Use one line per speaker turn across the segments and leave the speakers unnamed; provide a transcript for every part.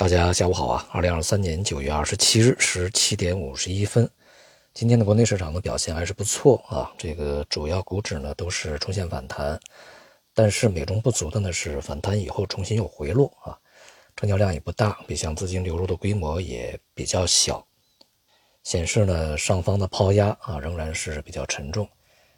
大家下午好啊！二零二三年九月二十七日十七点五十一分，今天的国内市场的表现还是不错啊。这个主要股指呢都是出现反弹，但是美中不足的呢是反弹以后重新又回落啊，成交量也不大，北向资金流入的规模也比较小，显示呢上方的抛压啊仍然是比较沉重。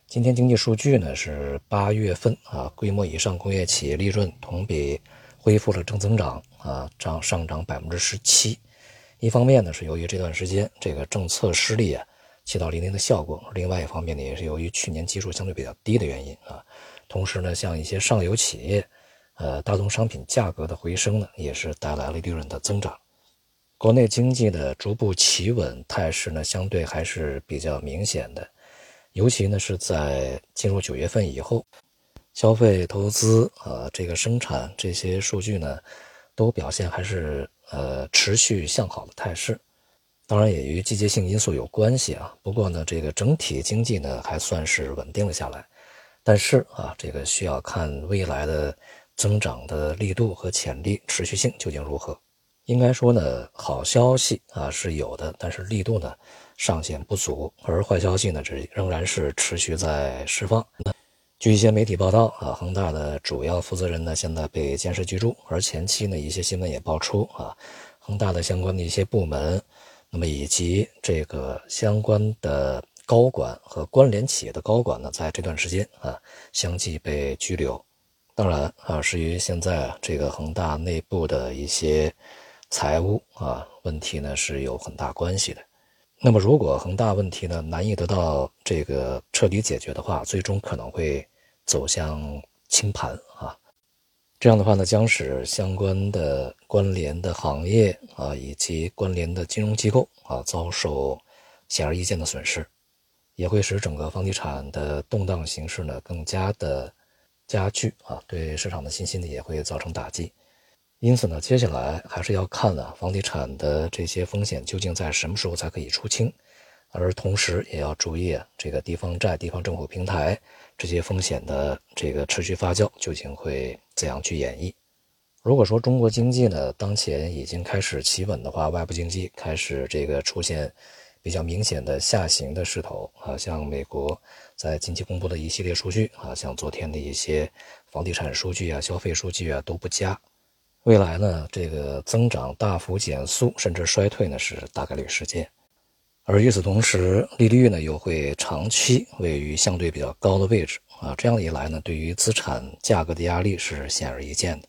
今天经济数据呢是八月份啊，规模以上工业企业利润同比。恢复了正增长啊，涨上涨百分之十七。一方面呢，是由于这段时间这个政策失利啊，起到一定的效果；另外一方面呢，也是由于去年基数相对比较低的原因啊。同时呢，像一些上游企业，呃，大宗商品价格的回升呢，也是带来了利润的增长。国内经济的逐步企稳态势呢，相对还是比较明显的，尤其呢是在进入九月份以后。消费、投资啊，这个生产这些数据呢，都表现还是呃持续向好的态势。当然也与季节性因素有关系啊。不过呢，这个整体经济呢还算是稳定了下来。但是啊，这个需要看未来的增长的力度和潜力持续性究竟如何。应该说呢，好消息啊是有的，但是力度呢尚显不足。而坏消息呢，这仍然是持续在释放。据一些媒体报道啊，恒大的主要负责人呢现在被监视居住，而前期呢一些新闻也爆出啊，恒大的相关的一些部门，那么以及这个相关的高管和关联企业的高管呢，在这段时间啊相继被拘留。当然啊，是与现在这个恒大内部的一些财务啊问题呢是有很大关系的。那么如果恒大问题呢难以得到这个彻底解决的话，最终可能会。走向清盘啊，这样的话呢，将使相关的关联的行业啊，以及关联的金融机构啊，遭受显而易见的损失，也会使整个房地产的动荡形势呢更加的加剧啊，对市场的信心呢也会造成打击。因此呢，接下来还是要看啊，房地产的这些风险究竟在什么时候才可以出清。而同时也要注意啊，这个地方债、地方政府平台这些风险的这个持续发酵究竟会怎样去演绎？如果说中国经济呢当前已经开始企稳的话，外部经济开始这个出现比较明显的下行的势头啊，像美国在近期公布的一系列数据啊，像昨天的一些房地产数据啊、消费数据啊都不佳，未来呢这个增长大幅减速甚至衰退呢是大概率事件。而与此同时，利率呢又会长期位于相对比较高的位置啊，这样一来呢，对于资产价格的压力是显而易见的。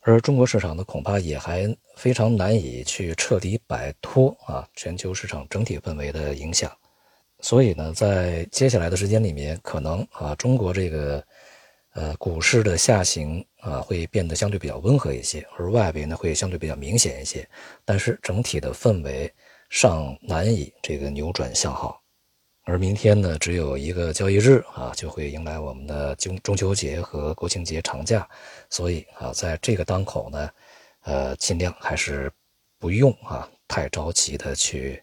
而中国市场呢，恐怕也还非常难以去彻底摆脱啊全球市场整体氛围的影响。所以呢，在接下来的时间里面，可能啊中国这个呃股市的下行啊会变得相对比较温和一些，而外围呢会相对比较明显一些。但是整体的氛围。尚难以这个扭转向好，而明天呢，只有一个交易日啊，就会迎来我们的中中秋节和国庆节长假，所以啊，在这个当口呢，呃，尽量还是不用啊太着急的去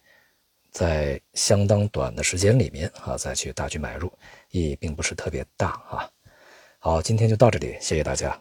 在相当短的时间里面啊再去大举买入，意义并不是特别大啊。好，今天就到这里，谢谢大家。